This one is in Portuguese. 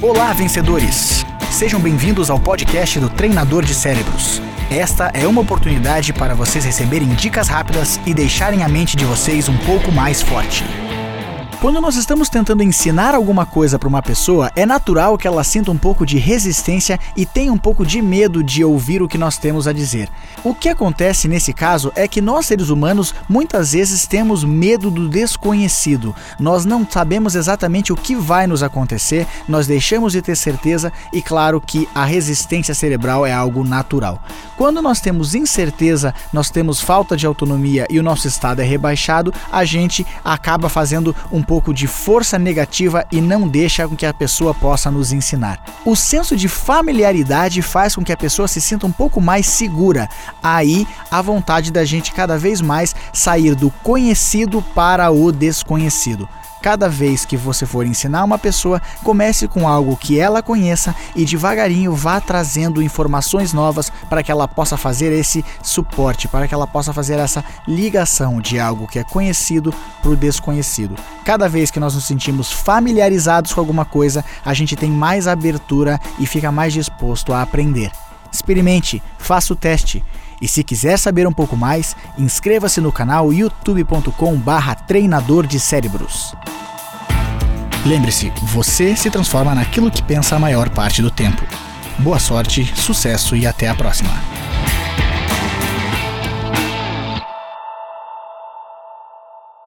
Olá, vencedores! Sejam bem-vindos ao podcast do Treinador de Cérebros. Esta é uma oportunidade para vocês receberem dicas rápidas e deixarem a mente de vocês um pouco mais forte. Quando nós estamos tentando ensinar alguma coisa para uma pessoa, é natural que ela sinta um pouco de resistência e tenha um pouco de medo de ouvir o que nós temos a dizer. O que acontece nesse caso é que nós seres humanos muitas vezes temos medo do desconhecido. Nós não sabemos exatamente o que vai nos acontecer, nós deixamos de ter certeza e claro que a resistência cerebral é algo natural. Quando nós temos incerteza, nós temos falta de autonomia e o nosso estado é rebaixado, a gente acaba fazendo um pouco de força negativa e não deixa com que a pessoa possa nos ensinar. O senso de familiaridade faz com que a pessoa se sinta um pouco mais segura. Aí a vontade da gente cada vez mais sair do conhecido para o desconhecido. Cada vez que você for ensinar uma pessoa, comece com algo que ela conheça e devagarinho vá trazendo informações novas para que ela possa fazer esse suporte, para que ela possa fazer essa ligação de algo que é conhecido para o desconhecido. Cada vez que nós nos sentimos familiarizados com alguma coisa, a gente tem mais abertura e fica mais disposto a aprender. Experimente, faça o teste. E se quiser saber um pouco mais, inscreva-se no canal youtube.com/barra treinador de cérebros. Lembre-se, você se transforma naquilo que pensa a maior parte do tempo. Boa sorte, sucesso e até a próxima.